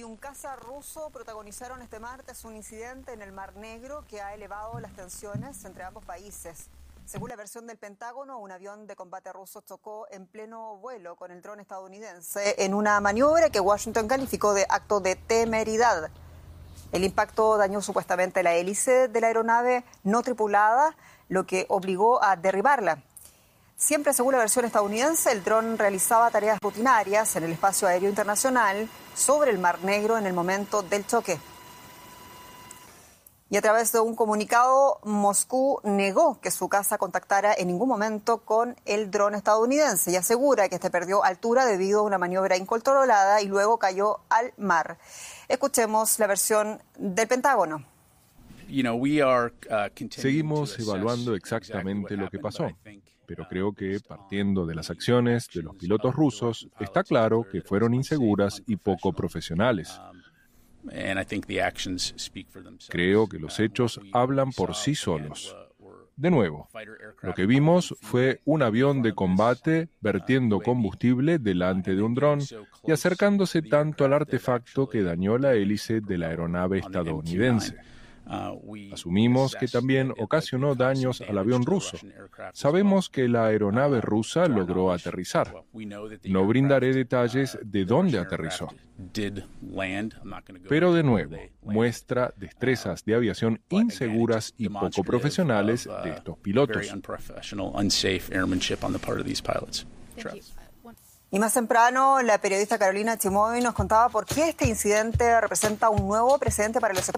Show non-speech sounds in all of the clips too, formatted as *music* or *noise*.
Y un caza ruso protagonizaron este martes un incidente en el Mar Negro que ha elevado las tensiones entre ambos países. Según la versión del Pentágono, un avión de combate ruso chocó en pleno vuelo con el dron estadounidense en una maniobra que Washington calificó de acto de temeridad. El impacto dañó supuestamente la hélice de la aeronave no tripulada, lo que obligó a derribarla. Siempre según la versión estadounidense, el dron realizaba tareas rutinarias en el espacio aéreo internacional sobre el Mar Negro en el momento del choque. Y a través de un comunicado, Moscú negó que su casa contactara en ningún momento con el dron estadounidense y asegura que este perdió altura debido a una maniobra incontrolada y luego cayó al mar. Escuchemos la versión del Pentágono. Seguimos evaluando exactamente lo que pasó pero creo que partiendo de las acciones de los pilotos rusos, está claro que fueron inseguras y poco profesionales. Creo que los hechos hablan por sí solos. De nuevo, lo que vimos fue un avión de combate vertiendo combustible delante de un dron y acercándose tanto al artefacto que dañó la hélice de la aeronave estadounidense. Asumimos que también ocasionó daños al avión ruso. Sabemos que la aeronave rusa logró aterrizar. No brindaré detalles de dónde aterrizó. Pero de nuevo, muestra destrezas de aviación inseguras y poco profesionales de estos pilotos. Y más temprano, la periodista Carolina Chimoy nos contaba por qué este incidente representa un nuevo precedente para los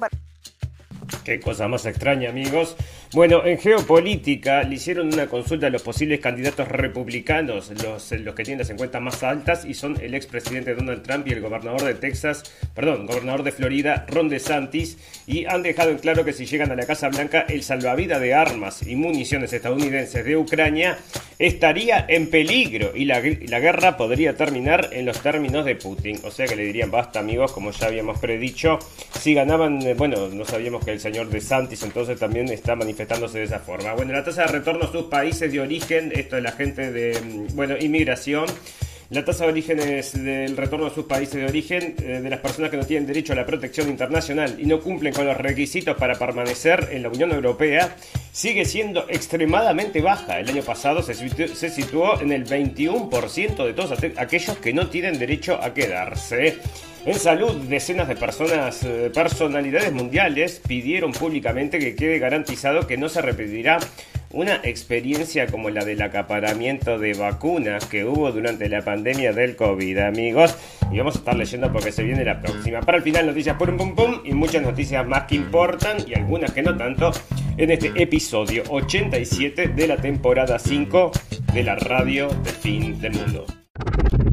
Qué cosa más extraña, amigos. Bueno, en geopolítica le hicieron una consulta a los posibles candidatos republicanos, los, que tienen las encuestas más altas, y son el expresidente Donald Trump y el gobernador de Texas, perdón, gobernador de Florida, Ron DeSantis, y han dejado en claro que si llegan a la Casa Blanca, el salvavidas de armas y municiones estadounidenses de Ucrania estaría en peligro y la, la guerra podría terminar en los términos de Putin. O sea que le dirían basta, amigos, como ya habíamos predicho. Si ganaban, eh, bueno, no sabíamos que el señor DeSantis entonces también está manifestándose de esa forma. Bueno, la tasa de retorno a sus países de origen, esto de la gente de, mm, bueno, inmigración. La tasa de orígenes del retorno a sus países de origen eh, de las personas que no tienen derecho a la protección internacional y no cumplen con los requisitos para permanecer en la Unión Europea sigue siendo extremadamente baja. El año pasado se, se situó en el 21% de todos aquellos que no tienen derecho a quedarse. En salud, decenas de personas, eh, personalidades mundiales pidieron públicamente que quede garantizado que no se repetirá una experiencia como la del acaparamiento de vacunas que hubo durante la pandemia del COVID, amigos. Y vamos a estar leyendo porque se viene la próxima. Para el final, noticias pum pum pum y muchas noticias más que importan y algunas que no tanto en este episodio 87 de la temporada 5 de la radio del fin del mundo.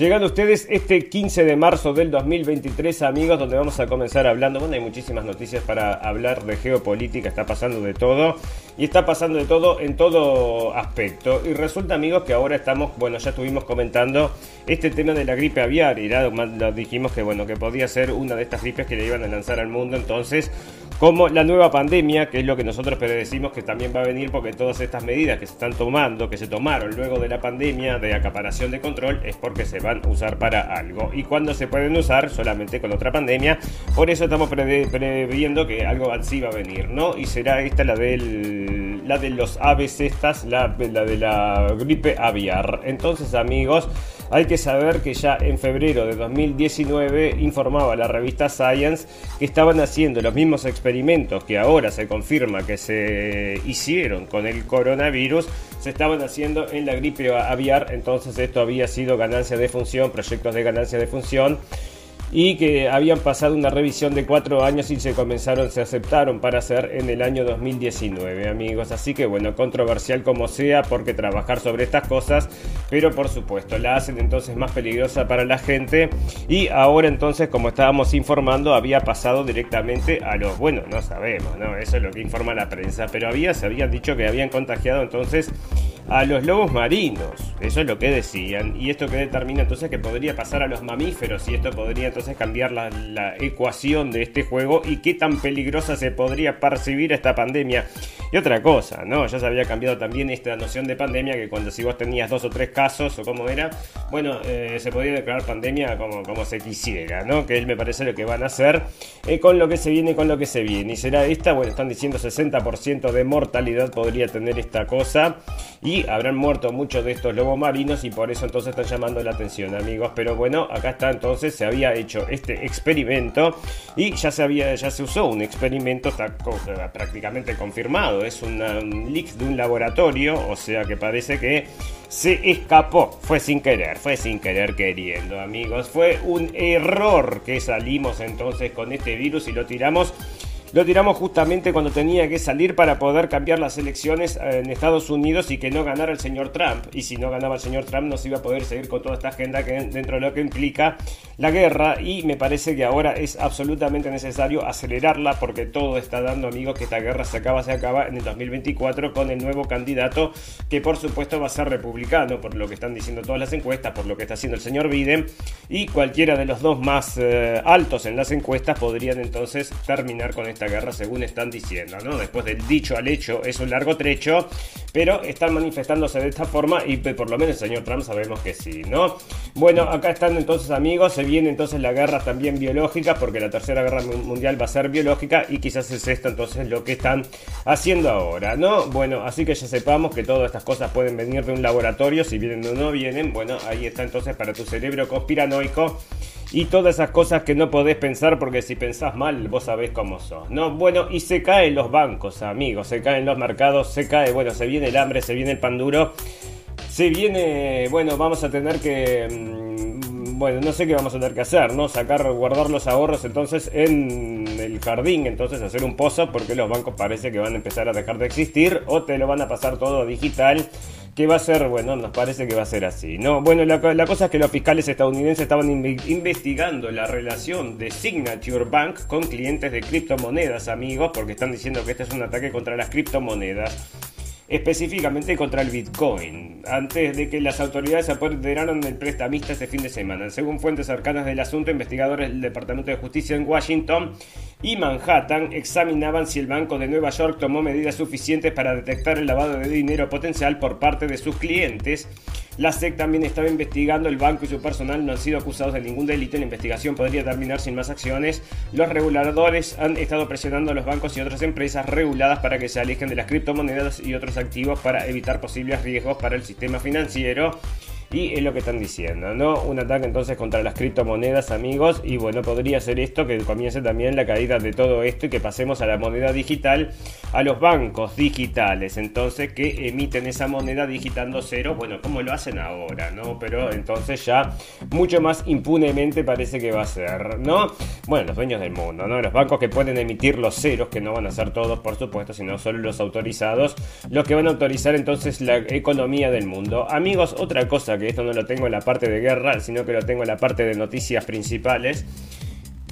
Llegando ustedes este 15 de marzo del 2023, amigos, donde vamos a comenzar hablando. Bueno, hay muchísimas noticias para hablar de geopolítica, está pasando de todo. Y está pasando de todo en todo aspecto. Y resulta, amigos, que ahora estamos, bueno, ya estuvimos comentando este tema de la gripe aviar. Y lo dijimos que, bueno, que podía ser una de estas gripes que le iban a lanzar al mundo. Entonces, como la nueva pandemia, que es lo que nosotros predecimos que también va a venir porque todas estas medidas que se están tomando, que se tomaron luego de la pandemia de acaparación de control, es porque se van a usar para algo. Y cuando se pueden usar, solamente con otra pandemia. Por eso estamos previendo que algo así va a venir, ¿no? Y será esta la del la de los aves estas, la, la de la gripe aviar. Entonces, amigos, hay que saber que ya en febrero de 2019 informaba la revista Science que estaban haciendo los mismos experimentos que ahora se confirma que se hicieron con el coronavirus, se estaban haciendo en la gripe aviar, entonces esto había sido ganancia de función, proyectos de ganancia de función y que habían pasado una revisión de cuatro años y se comenzaron, se aceptaron para hacer en el año 2019, amigos. Así que bueno, controversial como sea, porque trabajar sobre estas cosas, pero por supuesto la hacen entonces más peligrosa para la gente y ahora entonces, como estábamos informando, había pasado directamente a los, bueno, no sabemos, ¿no? Eso es lo que informa la prensa, pero había, se habían dicho que habían contagiado entonces a los lobos marinos. Eso es lo que decían. Y esto que determina entonces que podría pasar a los mamíferos. Y esto podría entonces cambiar la, ecuación de este juego. Y qué tan peligrosa se podría percibir esta pandemia. Y otra cosa, ¿no? Ya se había cambiado también esta noción de pandemia. Que cuando si vos tenías dos o tres casos o como era, bueno, eh, se podía declarar pandemia como, como se quisiera, ¿no? Que él me parece lo que van a hacer eh, con lo que se viene, con lo que se viene. Y será esta, bueno, están diciendo 60% de mortalidad podría tener esta cosa. Y habrán muerto muchos de estos lobos marinos y por eso entonces están llamando la atención amigos. Pero bueno, acá está entonces, se había hecho este experimento y ya se había, ya se usó un experimento, está prácticamente confirmado, es un leak de un laboratorio, o sea que parece que se escapó, fue sin querer, fue sin querer queriendo amigos, fue un error que salimos entonces con este virus y lo tiramos lo tiramos justamente cuando tenía que salir para poder cambiar las elecciones eh, en Estados Unidos y que no ganara el señor Trump. Y si no ganaba el señor Trump no se iba a poder seguir con toda esta agenda que dentro de lo que implica la guerra. Y me parece que ahora es absolutamente necesario acelerarla porque todo está dando amigos que esta guerra se acaba, se acaba en el 2024 con el nuevo candidato que por supuesto va a ser republicano por lo que están diciendo todas las encuestas, por lo que está haciendo el señor Biden. Y cualquiera de los dos más eh, altos en las encuestas podrían entonces terminar con esta guerra según están diciendo, ¿no? Después del dicho al hecho es un largo trecho, pero están manifestándose de esta forma y por lo menos el señor Trump sabemos que sí, ¿no? Bueno, acá están entonces amigos, se viene entonces la guerra también biológica, porque la tercera guerra mundial va a ser biológica y quizás es esto entonces lo que están haciendo ahora, ¿no? Bueno, así que ya sepamos que todas estas cosas pueden venir de un laboratorio, si vienen o no vienen, bueno, ahí está entonces para tu cerebro conspiranoico y todas esas cosas que no podés pensar porque si pensás mal vos sabés cómo sos, ¿no? Bueno, y se caen los bancos, amigos, se caen los mercados, se cae, bueno, se viene el hambre, se viene el pan duro, se viene, bueno, vamos a tener que... Mm, bueno, no sé qué vamos a tener que hacer, ¿no? Sacar, guardar los ahorros entonces en el jardín, entonces hacer un pozo porque los bancos parece que van a empezar a dejar de existir o te lo van a pasar todo digital que va a ser, bueno, nos parece que va a ser así. No, bueno, la, cosa es que los fiscales estadounidenses estaban investigando la relación de Signature Bank con clientes de criptomonedas, amigos, porque están diciendo que este es un ataque contra las criptomonedas específicamente contra el Bitcoin, antes de que las autoridades se apoderaran del prestamista este fin de semana. Según fuentes cercanas del asunto, investigadores del Departamento de Justicia en Washington y Manhattan examinaban si el Banco de Nueva York tomó medidas suficientes para detectar el lavado de dinero potencial por parte de sus clientes. La SEC también estaba investigando, el banco y su personal no han sido acusados de ningún delito, la investigación podría terminar sin más acciones. Los reguladores han estado presionando a los bancos y otras empresas reguladas para que se alejen de las criptomonedas y otros activos para evitar posibles riesgos para el sistema financiero. Y es lo que están diciendo, ¿no? Un ataque entonces contra las criptomonedas, amigos. Y bueno, podría ser esto que comience también la caída de todo esto y que pasemos a la moneda digital, a los bancos digitales, entonces que emiten esa moneda digitando cero, bueno, como lo hacen ahora, ¿no? Pero entonces ya mucho más impunemente parece que va a ser, ¿no? Bueno, los dueños del mundo, ¿no? Los bancos que pueden emitir los ceros, que no van a ser todos, por supuesto, sino solo los autorizados, los que van a autorizar entonces la economía del mundo. Amigos, otra cosa que esto no lo tengo en la parte de guerra, sino que lo tengo en la parte de noticias principales.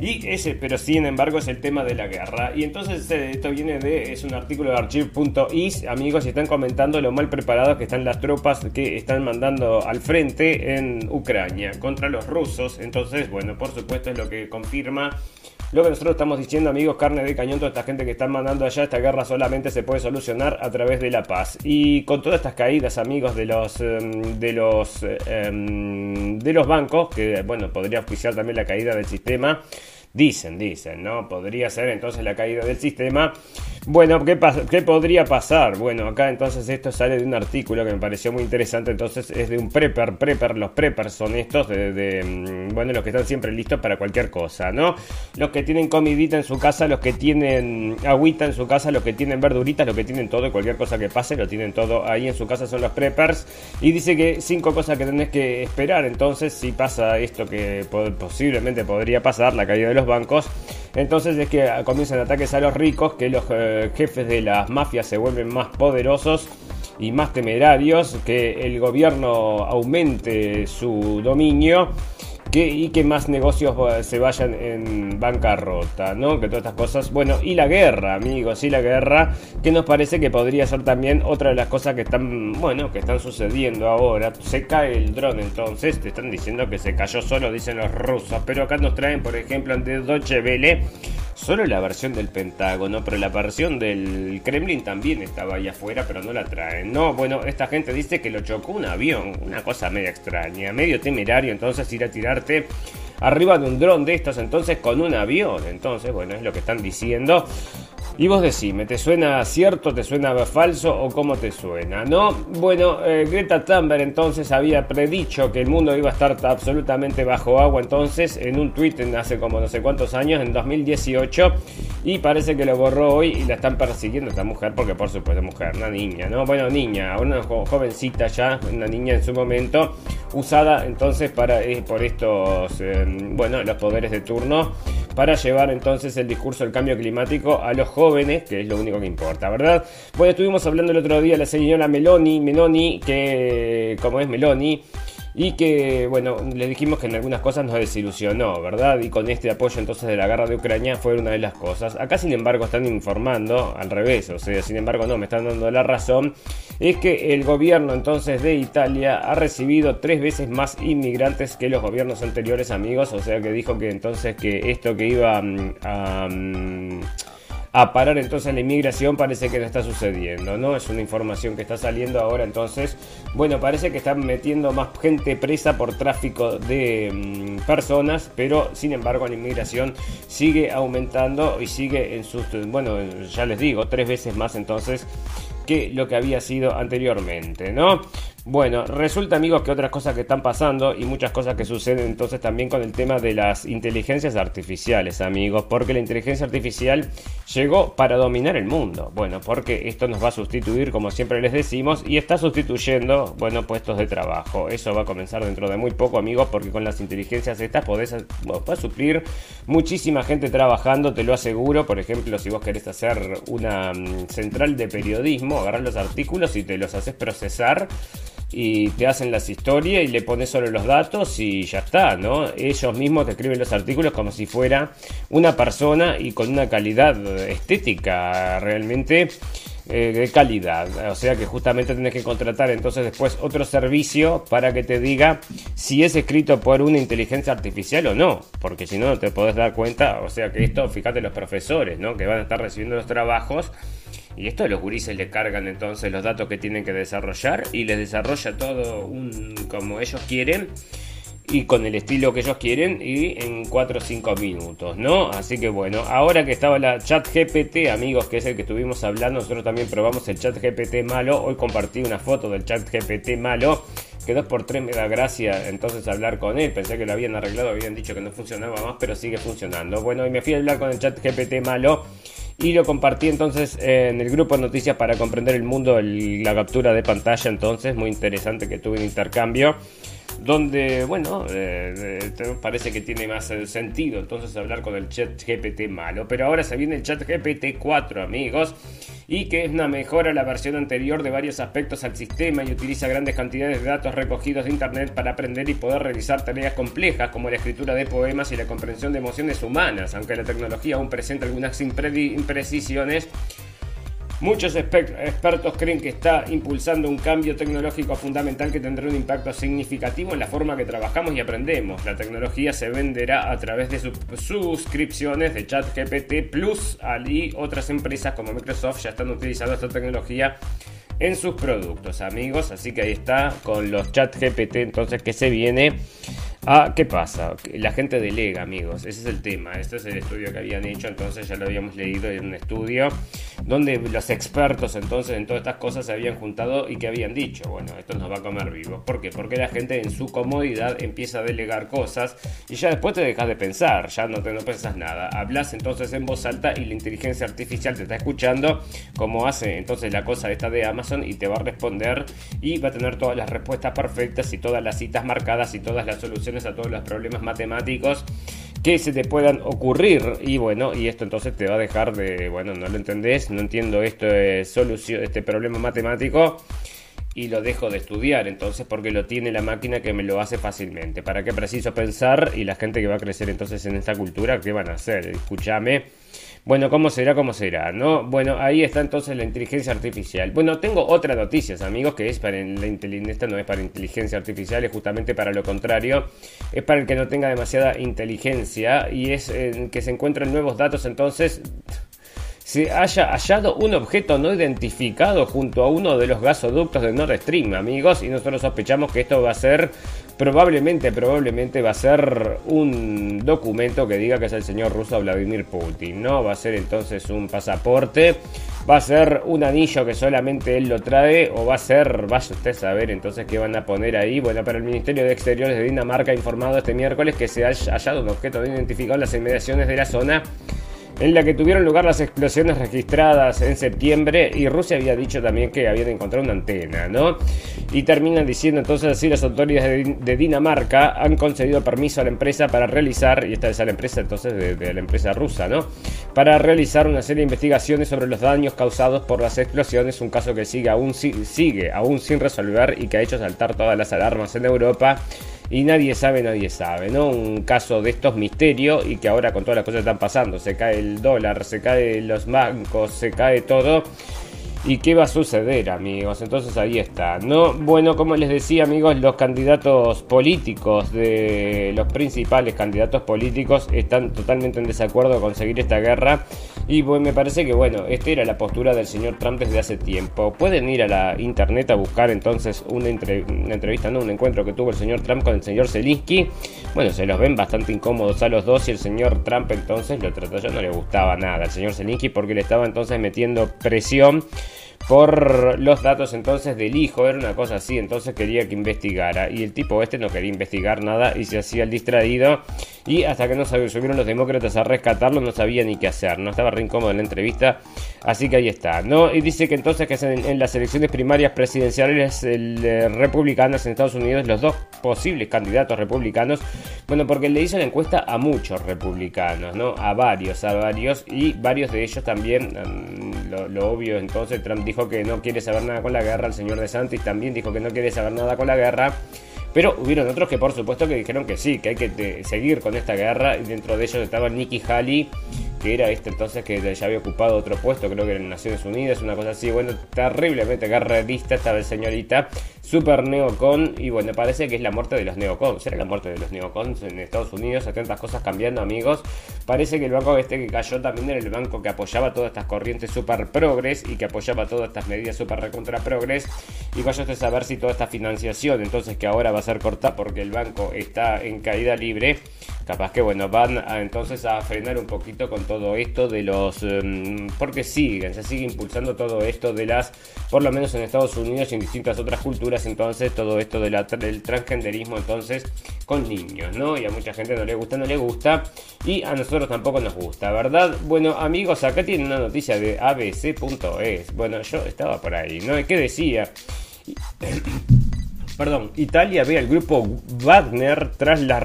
Y ese, pero sin embargo, es el tema de la guerra. Y entonces eh, esto viene de, es un artículo de archive.is, amigos, están comentando lo mal preparados que están las tropas que están mandando al frente en Ucrania contra los rusos. Entonces, bueno, por supuesto es lo que confirma lo que nosotros estamos diciendo, amigos, carne de cañón, toda esta gente que están mandando allá, esta guerra solamente se puede solucionar a través de la paz. Y con todas estas caídas, amigos, de los em, de los em, de los bancos, que bueno, podría oficiar también la caída del sistema. Dicen, dicen, ¿no? Podría ser entonces la caída del sistema. Bueno, ¿qué, ¿qué podría pasar? Bueno, acá entonces esto sale de un artículo que me pareció muy interesante, entonces es de un prepper, prepper, los preppers son estos, de, mm, bueno, los que están siempre listos para cualquier cosa, ¿no? Los que tienen comidita en su casa, los que tienen agüita en su casa, los que tienen verduritas, los que tienen todo, cualquier cosa que pase, lo tienen todo ahí en su casa, son los preppers. Y dice que cinco cosas que tenés que esperar, entonces, si pasa esto que posiblemente podría pasar, la caída de los bancos, entonces es que comienzan ataques a los ricos, que los... Eh, jefes de las mafias se vuelven más poderosos y más temerarios, que el gobierno aumente su dominio y que más negocios eh, se vayan en bancarrota, ¿no? Que todas estas cosas. Bueno, y la guerra, amigos, y la guerra, que nos parece que podría ser también otra de las cosas que están, bueno, que están sucediendo ahora. Se cae el dron, entonces, te están diciendo que se cayó solo, dicen los rusos, pero acá nos traen, por ejemplo, de Deutsche Welle, solo la versión del Pentágono, pero la versión del Kremlin también estaba ahí afuera, pero no la traen. No, bueno, esta gente dice que lo chocó un avión, una cosa media extraña, medio temerario, entonces ir a tirarte arriba de un dron de estos, entonces con un avión. Entonces, bueno, es lo que están diciendo. Y vos decime, ¿te suena cierto, te suena falso o cómo te suena? ¿No? Bueno, eh, Greta Thunberg entonces había predicho que el mundo iba a estar absolutamente bajo agua entonces en un en hace como no sé cuántos años, en 2018, y parece que lo borró hoy y la están persiguiendo esta mujer porque por supuesto mujer, una niña, ¿no? Bueno, niña, una jovencita ya, una niña en su momento, usada entonces para eh, por estos, eh, bueno, los poderes de turno para llevar entonces el discurso del cambio climático a los jóvenes, que es lo único que importa, ¿verdad? Bueno, estuvimos hablando el otro día la señora Meloni, Meloni, que como es Meloni, y que, bueno, le dijimos que en algunas cosas nos desilusionó, ¿verdad? Y con este apoyo entonces de la guerra de Ucrania fue una de las cosas. Acá, sin embargo, están informando al revés, o sea, sin embargo, no, me están dando la razón, es que el gobierno entonces de Italia ha recibido tres veces más inmigrantes que los gobiernos anteriores, amigos, o sea que dijo que entonces que esto que iba mm, a... A parar entonces la inmigración parece que no está sucediendo, ¿no? Es una información que está saliendo ahora, entonces, bueno, parece que están metiendo más gente presa por tráfico de mm, personas, pero sin embargo la inmigración sigue aumentando y sigue en sus, bueno, ya les digo, tres veces más entonces que lo que había sido anteriormente, ¿no? Bueno, resulta amigos que otras cosas que están pasando y muchas cosas que suceden entonces también con el tema de las inteligencias artificiales, amigos, porque la inteligencia artificial llegó para dominar el mundo. Bueno, porque esto nos va a sustituir, como siempre les decimos, y está sustituyendo, bueno, puestos de trabajo. Eso va a comenzar dentro de muy poco, amigos, porque con las inteligencias estas podés, suplir muchísima gente trabajando, te lo aseguro. Por ejemplo, si vos querés hacer una mm, central de periodismo, agarrar los artículos y te los haces procesar y te hacen las historias y le pones solo los datos y ya está, ¿no? Ellos mismos te escriben los artículos como si fuera una persona y con una calidad estética realmente eh, de calidad. O sea que justamente tienes que contratar entonces después otro servicio para que te diga si es escrito por una inteligencia artificial o no. Porque si no, no te podés dar cuenta. O sea que esto, fíjate los profesores, ¿no? Que van a estar recibiendo los trabajos y esto los gurises le cargan entonces los datos que tienen que desarrollar y les desarrolla todo un, como ellos quieren y con el estilo que ellos quieren y en 4 o 5 minutos, ¿no? Así que bueno, ahora que estaba la chat GPT, amigos, que es el que estuvimos hablando, nosotros también probamos el chat GPT malo, hoy compartí una foto del chat GPT malo, que 2x3 me da gracia entonces hablar con él, pensé que lo habían arreglado, habían dicho que no funcionaba más, pero sigue funcionando. Bueno, y me fui a hablar con el chat GPT malo y lo compartí entonces en el grupo de noticias para comprender el mundo, la captura de pantalla entonces, muy interesante que tuve un intercambio donde, bueno, eh, eh, parece que tiene más eh, sentido entonces hablar con el chat GPT malo. Pero ahora se viene el chat GPT 4, amigos, y que es una mejora a la versión anterior de varios aspectos al sistema y utiliza grandes cantidades de datos recogidos de Internet para aprender y poder realizar tareas complejas como la escritura de poemas y la comprensión de emociones humanas, aunque la tecnología aún presenta algunas imprecisiones Muchos expertos creen que está impulsando un cambio tecnológico fundamental que tendrá un impacto significativo en la forma que trabajamos y aprendemos. La tecnología se venderá a través de sus suscripciones de ChatGPT Plus y otras empresas como Microsoft ya están utilizando esta tecnología en sus productos, amigos. Así que ahí está con los ChatGPT entonces que se viene. Ah, ¿qué pasa? La gente delega, amigos. Ese es el tema. Este es el estudio que habían hecho, entonces ya lo habíamos leído en un estudio donde los expertos entonces en todas estas cosas se habían juntado y que habían dicho, bueno, esto nos va a comer vivo. ¿Por qué? Porque la gente en su comodidad empieza a delegar cosas y ya después te dejas de pensar, ya no te no pensas nada. Hablas entonces en voz alta y la inteligencia artificial te está escuchando como hace entonces la cosa esta de Amazon y te va a responder y va a tener todas las respuestas perfectas y todas las citas marcadas y todas las soluciones a todos los problemas matemáticos que se te puedan ocurrir. Y bueno y esto entonces te va a dejar de bueno no lo entendés no entiendo esto es solución este problema matemático y lo dejo de estudiar entonces porque lo tiene la máquina que me lo hace fácilmente. Para qué preciso pensar y la gente que va a crecer entonces en esta cultura qué van a hacer escúchame bueno, ¿cómo será? ¿Cómo será? ¿No? Bueno, ahí está entonces la inteligencia artificial. Bueno, tengo otra noticia, amigos, que es para la inteligencia, no es para inteligencia artificial, es justamente para lo contrario. Es para el que no tenga demasiada inteligencia y es que se encuentran nuevos datos entonces se haya hallado un objeto no identificado junto a uno de los gasoductos de Nord Stream, amigos, y nosotros sospechamos que esto va a ser probablemente, probablemente va a ser un documento que diga que es el señor ruso Vladimir Putin, ¿no? Va a ser entonces un pasaporte, va a ser un anillo que solamente él lo trae, o va a ser, vaya usted a saber entonces qué van a poner ahí. Bueno, pero el Ministerio de Exteriores de Dinamarca ha informado este miércoles que se ha hallado un objeto no identificado en las inmediaciones de la zona en la que tuvieron lugar las explosiones registradas en septiembre y Rusia había dicho también que habían encontrado una antena, ¿no? Y terminan diciendo entonces así las autoridades de, Dinamarca han concedido permiso a la empresa para realizar, y esta es la empresa entonces de, la empresa rusa, ¿no? Para realizar una serie de investigaciones sobre los daños causados por las explosiones, un caso que sigue aún, sigue aún sin resolver y que ha hecho saltar todas las alarmas en Europa y nadie sabe, nadie sabe, ¿no? Un caso de estos misterios y que ahora con todas las cosas que están pasando, se cae el dólar, se cae los bancos, se cae todo ¿Y qué va a suceder, amigos? Entonces ahí está, ¿no? Bueno, como les decía, amigos, los candidatos políticos de los principales candidatos políticos están totalmente en desacuerdo con seguir esta guerra. Y pues me parece que, bueno, esta era la postura del señor Trump desde hace tiempo. Pueden ir a la internet a buscar entonces una, entrevista, no, un encuentro que tuvo el señor Trump con el señor Zelensky. Bueno, se los ven bastante incómodos a los dos y el señor Trump entonces lo trató, ya no le gustaba nada al señor Zelensky porque le estaba entonces metiendo presión por los datos entonces del hijo, era una cosa así, entonces quería que investigara y el tipo este no quería investigar nada y se hacía el distraído y hasta que no subieron los demócratas a rescatarlo no sabía ni qué hacer, no estaba re incómodo en la entrevista, así que ahí está, ¿no? Y dice que entonces que en, en las elecciones primarias presidenciales eh, republicanas en Estados Unidos, los dos posibles candidatos republicanos, bueno, porque le hizo la encuesta a muchos republicanos, ¿no? A varios, a varios y varios de ellos también, mm, lo, obvio entonces Trump dijo que no quiere saber nada con la guerra, el señor de Santis también dijo que no quiere saber nada con la guerra. Pero hubieron otros que por supuesto que dijeron que sí, que hay que seguir con esta guerra. Y dentro de ellos estaba Nikki Haley, que era este entonces que ya había ocupado otro puesto, creo que en Naciones Unidas, una cosa así. Bueno, terriblemente guerrerista estaba señorita super neocon y bueno, parece que es la muerte de los neocons. Era la muerte de los neocons en Estados Unidos, hay tantas cosas cambiando, amigos. Parece que el banco este que cayó también era el banco que apoyaba todas estas corrientes super progres y que apoyaba todas estas medidas super recontra progres. Y vaya a saber si toda esta financiación, entonces que ahora va a ser cortada porque el banco está en caída libre, capaz que bueno, van a, entonces a frenar un poquito con todo esto de los... Em, porque siguen, se sigue impulsando todo esto de las, por lo menos en Estados Unidos y en distintas otras culturas, entonces todo esto de del transgenderismo entonces con niños, ¿no? Y a mucha gente no le gusta, no le gusta y a nosotros tampoco nos gusta, ¿verdad? Bueno, amigos, acá tienen una noticia de abc.es. Bueno, yo estaba por ahí, ¿no? ¿Qué decía? Perdón, Italia ve al grupo Wagner tras las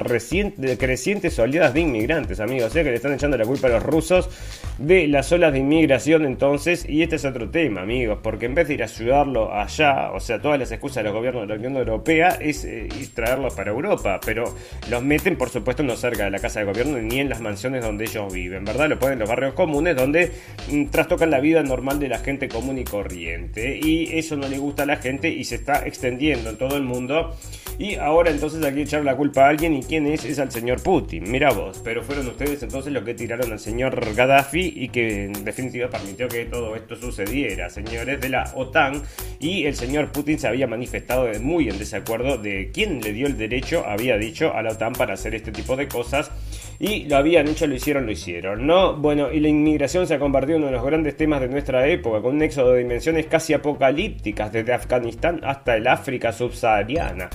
crecientes oleadas de inmigrantes, amigos. O sea que le están echando la culpa a los rusos de las olas de inmigración entonces. Y este es otro tema, amigos, porque en vez de ir a ayudarlo allá, o sea, todas las excusas de los gobiernos de la Unión Europea es eh, traerlos para Europa. Pero los meten, por supuesto, no cerca de la casa de gobierno ni en las mansiones donde ellos viven, ¿verdad? Lo ponen en los barrios comunes donde mm, trastocan la vida normal de la gente común y corriente. Y eso no le gusta a la gente y se está extendiendo en todo el mundo. Y ahora entonces aquí echar la culpa a alguien y quién es es al señor Putin. Mira vos, pero fueron ustedes entonces los que tiraron al señor Gaddafi y que en definitiva permitió que todo esto sucediera, señores de la OTAN. Y el señor Putin se había manifestado muy en desacuerdo de quién le dio el derecho, había dicho, a la OTAN para hacer este tipo de cosas. Y lo habían hecho, lo hicieron, lo hicieron, ¿no? Bueno, y la inmigración se ha convertido en uno de los grandes temas de nuestra época, con un éxodo de dimensiones casi apocalípticas, desde Afganistán hasta el África subsahariana.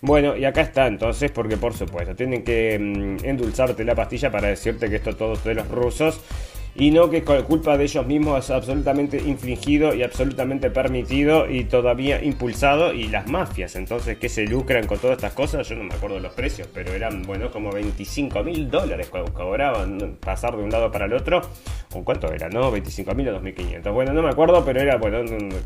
Bueno, y acá está entonces, porque por supuesto, tienen que mm, endulzarte la pastilla para decirte que esto todo es de los rusos y no que con culpa de ellos mismos es absolutamente infringido y absolutamente permitido y todavía impulsado. Y las mafias entonces que se lucran con todas estas cosas yo no me acuerdo los precios pero eran bueno como 25 mil dólares cobraban pasar de un lado para el otro. O cuánto era no 25 mil o 2500 bueno no me acuerdo pero era bueno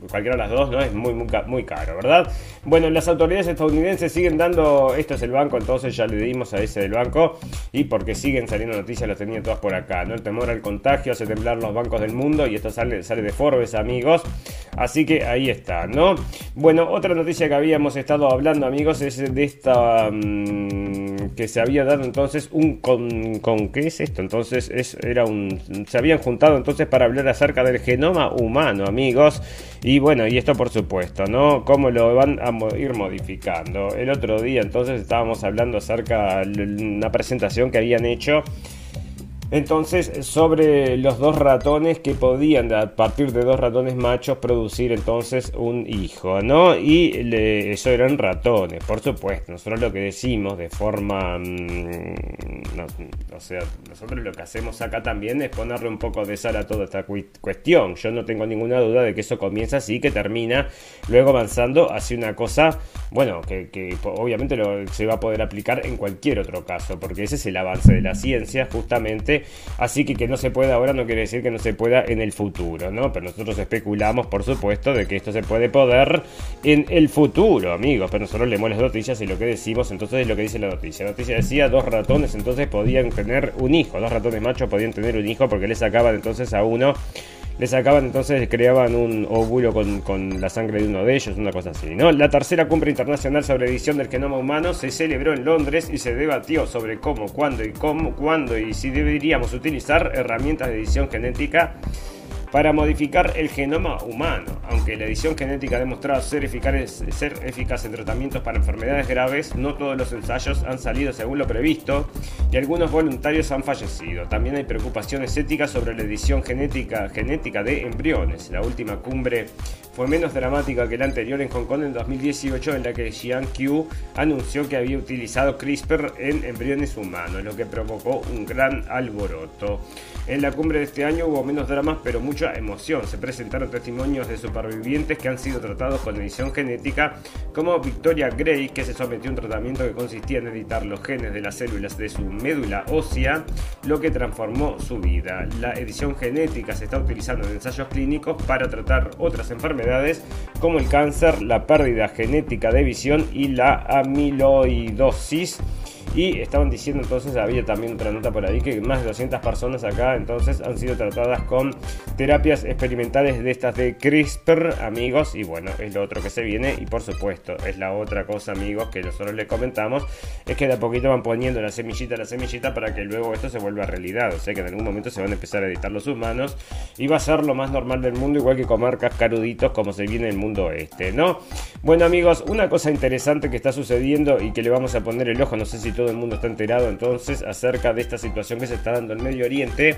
cualquiera de las dos no es muy, muy muy caro verdad bueno las autoridades estadounidenses siguen dando esto es el banco entonces ya le dimos a ese del banco y porque siguen saliendo noticias los tenía todas por acá no el temor al contagio hace temblar los bancos del mundo y esto sale, sale de Forbes, amigos. Así que ahí está, ¿no? Bueno, otra noticia que habíamos estado hablando, amigos, es de esta mm, que se había dado entonces un con, con ¿qué es esto? Entonces es, era un se habían juntado entonces para hablar acerca del genoma humano, amigos. Y bueno, y esto por supuesto, ¿no? Cómo lo van a ir modificando. El otro día entonces estábamos hablando acerca de una presentación que habían hecho entonces, sobre los dos ratones que podían, a partir de dos ratones machos, producir entonces un hijo, ¿no? Y eso eran ratones, por supuesto. Nosotros lo que decimos de forma. Mm, o sea, nosotros lo que hacemos acá también es ponerle un poco de sal a toda esta cuestión. Yo no tengo ninguna duda de que eso comienza así, que termina luego avanzando hacia una cosa, bueno, que, obviamente se va a poder aplicar en cualquier otro caso, porque ese es el avance de la ciencia, justamente Así que que no se pueda ahora no quiere decir que no se pueda en el futuro, ¿no? Pero nosotros especulamos, por supuesto, de que esto se puede poder en el futuro, amigos. Pero nosotros leemos las noticias y lo que decimos, entonces es lo que dice la noticia. La noticia decía dos ratones, entonces podían tener un hijo. Dos ratones machos podían tener un hijo porque le sacaban entonces a uno le sacaban entonces, creaban un óvulo con, la sangre de uno de ellos, una cosa así, ¿no? La tercera cumbre internacional sobre edición del genoma humano se celebró en Londres y se debatió sobre cómo, cuándo y cómo, cuándo y si deberíamos utilizar herramientas de edición genética para modificar el genoma humano. Aunque la edición genética ha demostrado ser eficaz, ser eficaz en tratamientos para enfermedades graves, no todos los ensayos han salido según lo previsto y algunos voluntarios han fallecido. También hay preocupaciones éticas sobre la edición genética, genética de embriones. La última cumbre fue menos dramática que la anterior en Hong Kong en 2018 en la que Xian Qiu anunció que había utilizado CRISPR en embriones humanos, lo que provocó un gran alboroto. En la cumbre de este año hubo menos dramas pero emoción. Se presentaron testimonios de supervivientes que han sido tratados con edición genética, como Victoria Gray, que se sometió a un tratamiento que consistía en editar los genes de las células de su médula ósea, lo que transformó su vida. La edición genética se está utilizando en ensayos clínicos para tratar otras enfermedades como el cáncer, la pérdida genética de visión y la amiloidosis y estaban diciendo entonces, había también otra nota por ahí, que más de 200 personas acá entonces han sido tratadas con terapias experimentales de estas de CRISPR, amigos. Y bueno, es lo otro que se viene. Y por supuesto, es la otra cosa, amigos, que nosotros les comentamos, es que de a poquito van poniendo la semillita, la semillita para que luego esto se vuelva realidad. O sea que en algún momento se van a empezar a editar los humanos y va a ser lo más normal del mundo, igual que comer cascaruditos como se viene en el mundo este, ¿no? Bueno, amigos, una cosa interesante que está sucediendo y que le vamos a poner el ojo, no sé si todo el mundo está enterado entonces acerca de esta situación que se está dando en Medio Oriente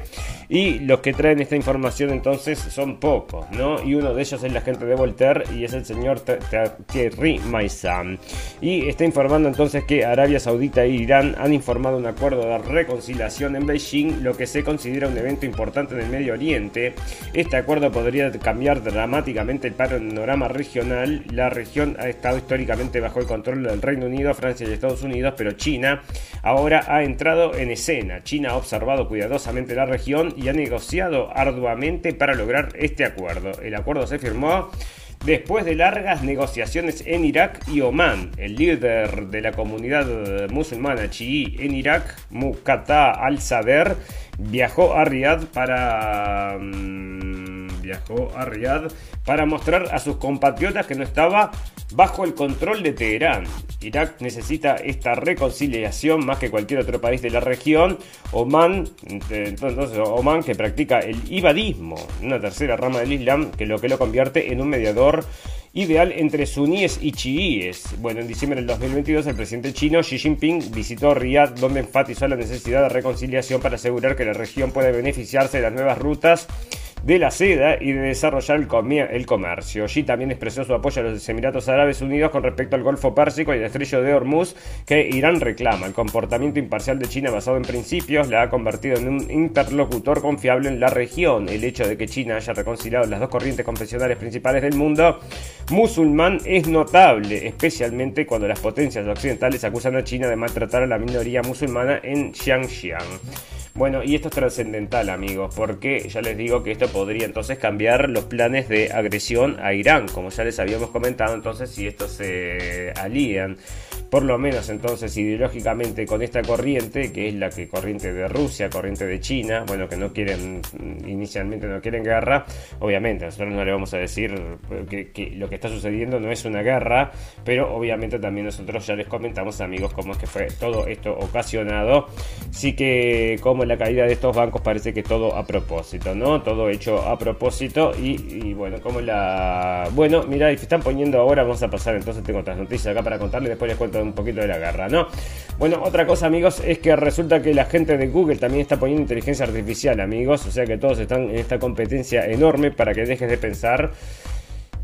y los que traen esta información entonces son pocos, ¿no? Y uno de ellos es la gente de Voltaire y es el señor Thierry Maisam. Y está informando entonces que Arabia Saudita e Irán han informado un acuerdo de reconciliación en Beijing, lo que se considera un evento importante en el Medio Oriente. Este acuerdo podría cambiar dramáticamente el panorama regional. La región ha estado históricamente bajo el control del Reino Unido, Francia y Estados Unidos, pero China ahora ha entrado en escena. China ha observado cuidadosamente la región y ha negociado arduamente para lograr este acuerdo. El acuerdo se firmó después de largas negociaciones en Irak y Omán. El líder de la comunidad musulmana chií en Irak, Muqata al-Sader, viajó a Riyadh para... Mm, viajó a Riyadh para mostrar a sus compatriotas que no estaba bajo el control de Teherán. Irak necesita esta reconciliación más que cualquier otro país de la región. Oman, entonces, Oman que practica el ibadismo, una tercera rama del Islam, que lo que lo convierte en un mediador ideal entre suníes y chiíes. Bueno, en diciembre del 2022 el presidente chino Xi Jinping visitó Riyadh donde enfatizó la necesidad de reconciliación para asegurar que la región puede beneficiarse de las nuevas rutas de la seda y de desarrollar el, comercio. Xi también expresó su apoyo a los Emiratos Árabes Unidos con respecto al Golfo Pérsico y el estrecho de Hormuz que Irán reclama. El comportamiento imparcial de China basado en principios la ha convertido en un interlocutor confiable en la región. El hecho de que China haya reconciliado las dos corrientes confesionales principales del mundo musulmán es notable, especialmente cuando las potencias occidentales acusan a China de maltratar a la minoría musulmana en Xinjiang. Bueno, y esto es trascendental, amigos, porque ya les digo que esto podría entonces cambiar los planes de agresión a Irán, como ya les habíamos comentado, entonces si estos se alían por lo menos entonces ideológicamente con esta corriente, que es la que corriente de Rusia, corriente de China, bueno, que no quieren, inicialmente no quieren guerra, obviamente nosotros no le vamos a decir que, lo que está sucediendo no es una guerra, pero obviamente también nosotros ya les comentamos amigos cómo es que fue todo esto ocasionado, sí que como la caída de estos bancos parece que todo a propósito, ¿no? Todo hecho a propósito y, bueno, como la... Bueno, mira, están poniendo ahora, vamos a pasar entonces, tengo otras noticias acá para contarles, después les cuento un poquito de la guerra, ¿no? Bueno, otra cosa, amigos, es que resulta que la gente de Google también está poniendo inteligencia artificial, amigos. O sea que todos están en esta competencia enorme para que dejes de pensar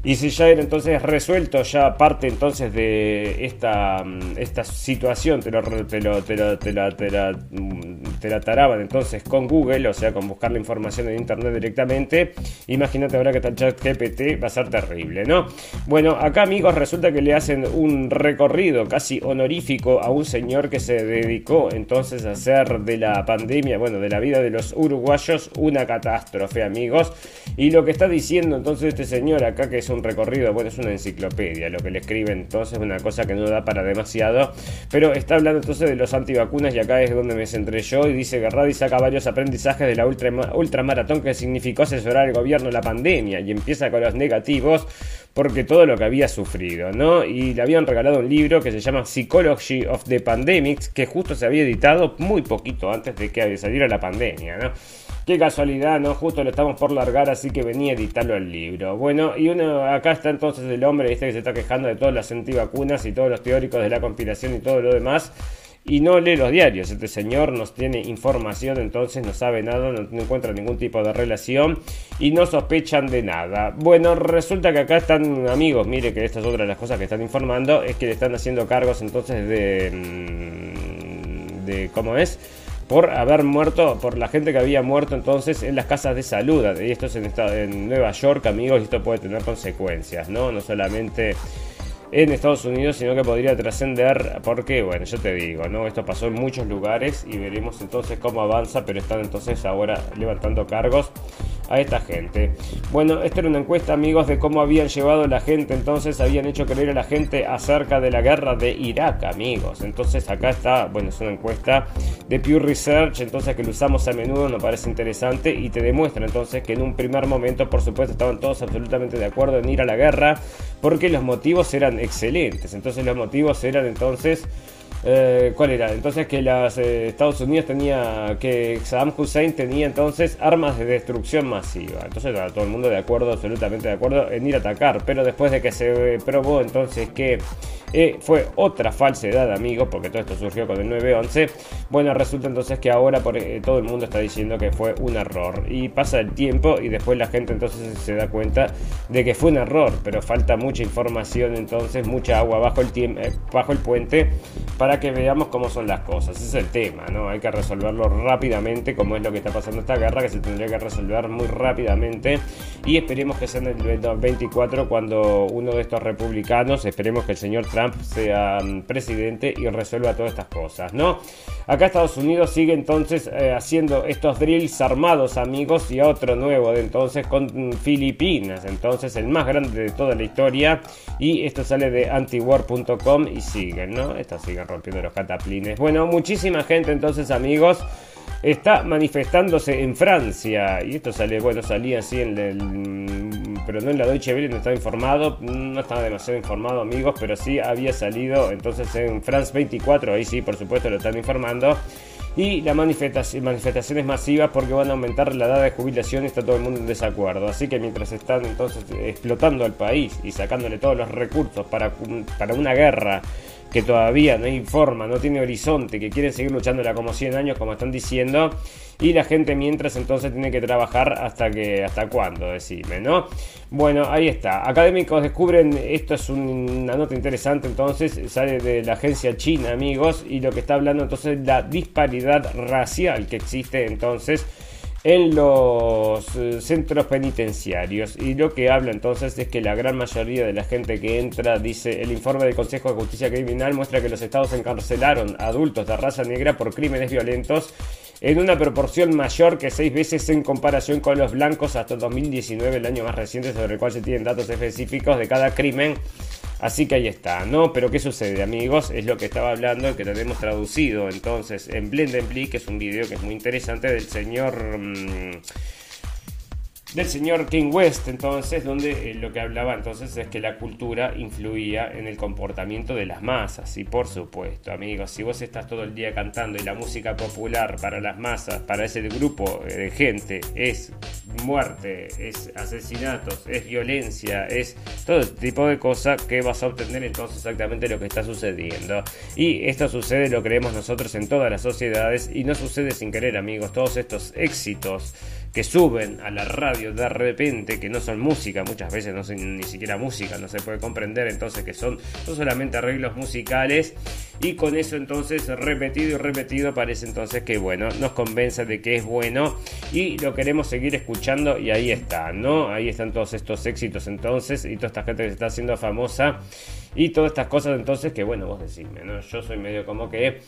y si ya era entonces resuelto, ya parte entonces de esta, mm, esta situación, te lo, te, lo, te, lo, te, la, te, la, mm, te la taraban entonces con Google, o sea, con buscar la información en Internet directamente, imagínate ahora que está el chat GPT, va a ser terrible, ¿no? Bueno, acá amigos resulta que le hacen un recorrido casi honorífico a un señor que se dedicó entonces a hacer de la pandemia, bueno, de la vida de los uruguayos una catástrofe, amigos. Y lo que está diciendo entonces este señor acá que es un recorrido, bueno, es una enciclopedia, lo que le escribe entonces es una cosa que no da para demasiado, pero está hablando entonces de los antivacunas y acá es donde me centré yo y dice que Radi saca varios aprendizajes de la ultra, ultramaratón que significó asesorar al gobierno la pandemia y empieza con los negativos porque todo lo que había sufrido, ¿no? Y le habían regalado un libro que se llama Psychology of the Pandemics, que justo se había editado muy poquito antes de que saliera la pandemia, ¿no? Qué casualidad, ¿no? Justo lo estamos por largar, así que venía a editarlo el libro. Bueno, y uno, acá está entonces el hombre, este que se está quejando de todas las antivacunas y todos los teóricos de la conspiración y todo lo demás y no lee los diarios. Este señor nos tiene información, entonces no sabe nada, no, encuentra ningún tipo de relación y no sospechan de nada. Bueno, resulta que acá están amigos, mire que esta es otra de las cosas que están informando, es que le están haciendo cargos entonces de... Mm, de ¿Cómo es? Por haber muerto, por la gente que había muerto entonces en las casas de salud. Y esto es en, en Nueva York, amigos, y esto puede tener consecuencias, ¿no? No solamente en Estados Unidos, sino que podría trascender, porque, bueno, yo te digo, ¿no? Esto pasó en muchos lugares y veremos entonces cómo avanza, pero están entonces ahora levantando cargos a esta gente. Bueno, esta era una encuesta, amigos, de cómo habían llevado la gente, entonces habían hecho creer a la gente acerca de la guerra de Irak, amigos. Entonces acá está, bueno, es una encuesta de Pew Research, entonces que lo usamos a menudo, nos parece interesante y te demuestra entonces que en un primer momento, por supuesto, estaban todos absolutamente de acuerdo en ir a la guerra porque los motivos eran excelentes. Entonces los motivos eran entonces eh, ¿Cuál era? Entonces que los eh, Estados Unidos tenía, que Saddam Hussein tenía entonces armas de destrucción masiva. Entonces estaba todo el mundo de acuerdo, absolutamente de acuerdo en ir a atacar. Pero después de que se probó entonces que eh, fue otra falsedad, amigos, porque todo esto surgió con el 911. Bueno, resulta entonces que ahora todo el mundo está diciendo que fue un error. Y pasa el tiempo y después la gente entonces se da cuenta de que fue un error, pero falta mucha información entonces, mucha agua bajo el, bajo el puente para que veamos cómo son las cosas. Ese es el tema, ¿no? Hay que resolverlo rápidamente, como es lo que está pasando esta guerra, que se tendría que resolver muy rápidamente. Y esperemos que sea en el 24 cuando uno de estos republicanos, esperemos que el señor Trump sea mm, presidente y resuelva todas estas cosas, ¿no? Acá Estados Unidos sigue entonces eh, haciendo estos drills armados, amigos, y otro nuevo de entonces con mm, Filipinas, entonces el más grande de toda la historia. Y esto sale de antiwar.com y siguen, ¿no? Esto sigue rompiendo los cataplines. Bueno, muchísima gente entonces, amigos está manifestándose en Francia. Y esto sale, bueno, salía así en el. Mm, pero no en la Deutsche Welle, no estaba informado. No estaba demasiado informado, amigos, pero sí había salido entonces en France 24. Ahí sí, por supuesto, lo están informando y las manifestaciones masivas porque van a aumentar la edad de jubilación está todo el mundo en desacuerdo. Así que mientras están entonces explotando al país y sacándole todos los recursos para, para una guerra que todavía no hay forma, no tiene horizonte, que quieren seguir luchándola como 100 años, como están diciendo, y la gente mientras entonces tiene que trabajar hasta que hasta cuándo, decime, ¿no? Bueno, ahí está. Académicos descubren, esto es una nota interesante entonces, sale de la agencia china, amigos, y lo que está hablando entonces la disparidad racial que existe entonces en los eh, centros penitenciarios. Y lo que habla entonces es que la gran mayoría de la gente que entra, dice el informe del Consejo de Justicia Criminal, muestra que los estados encarcelaron adultos de raza negra por crímenes violentos en una proporción mayor que seis veces en comparación con los blancos hasta 2019, el año más reciente sobre el cual se tienen datos específicos de cada crimen. Así que ahí está, ¿no? Pero ¿qué sucede, amigos? Es lo que estaba hablando, que tenemos traducido entonces en Blendenbly, que es un video que es muy interesante del señor... Mm, del señor King West, entonces, donde eh, lo que hablaba entonces es que la cultura influía en el comportamiento de las masas. Y por supuesto, amigos, si vos estás todo el día cantando y la música popular para las masas, para ese grupo eh, de gente, es muerte, es asesinatos, es violencia, es todo tipo de cosas que vas a obtener entonces exactamente lo que está sucediendo. Y esto sucede, lo creemos nosotros en todas las sociedades y no sucede sin querer, amigos. Todos estos éxitos que suben a la radio de repente, que no son música, muchas veces no son ni siquiera música, no se puede comprender entonces que son, son solamente arreglos musicales y con eso entonces repetido y repetido parece entonces que bueno, nos convence de que es bueno y lo queremos seguir escuchando y ahí está, ¿no? Ahí están todos estos éxitos entonces y toda esta gente que se está haciendo famosa y todas estas cosas entonces que bueno, vos decime, ¿no? Yo soy medio como que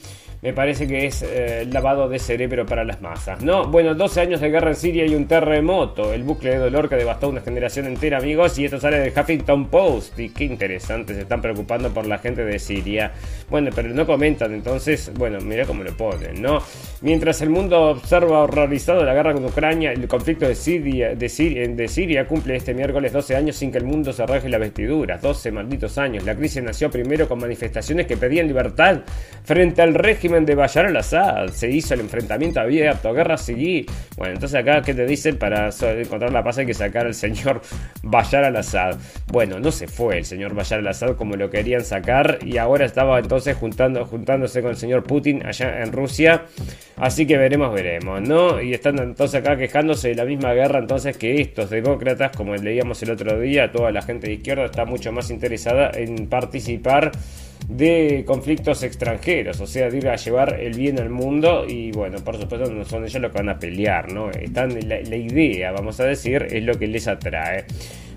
me parece que es eh, lavado de cerebro para las masas, ¿no? Bueno, 12 años de guerra en Siria y un terremoto, el bucle de dolor que devastó una generación entera, amigos, y esto sale del Huffington Post, y qué interesante, se están preocupando por la gente de Siria. Bueno, pero no comentan, entonces, bueno, mira cómo lo ponen, ¿no? Mientras el mundo observa horrorizado la guerra con Ucrania, el conflicto de Siria, de Siria, de Siria cumple este miércoles 12 años sin que el mundo se raje las vestiduras, 12 malditos años. La crisis nació primero con manifestaciones que pedían libertad frente al régimen de Bayar al-Assad. Se hizo el enfrentamiento abierto, guerra civil. Bueno, entonces acá, ¿qué te dicen? Para encontrar la paz hay que sacar al señor *laughs* Bayar al-Assad. Bueno, no se fue el señor Bayar al-Assad como lo querían sacar y ahora estaba entonces juntando, juntándose con el señor Putin allá en Rusia. Así que veremos, veremos, ¿no? Y están entonces acá quejándose de la misma guerra entonces que estos demócratas, como leíamos el otro día, toda la gente de izquierda está mucho más interesada en participar de conflictos extranjeros, o sea, de ir a llevar el bien al mundo y bueno, por supuesto no son ellos los que van a pelear, ¿no? Están la, la idea, vamos a decir, es lo que les atrae.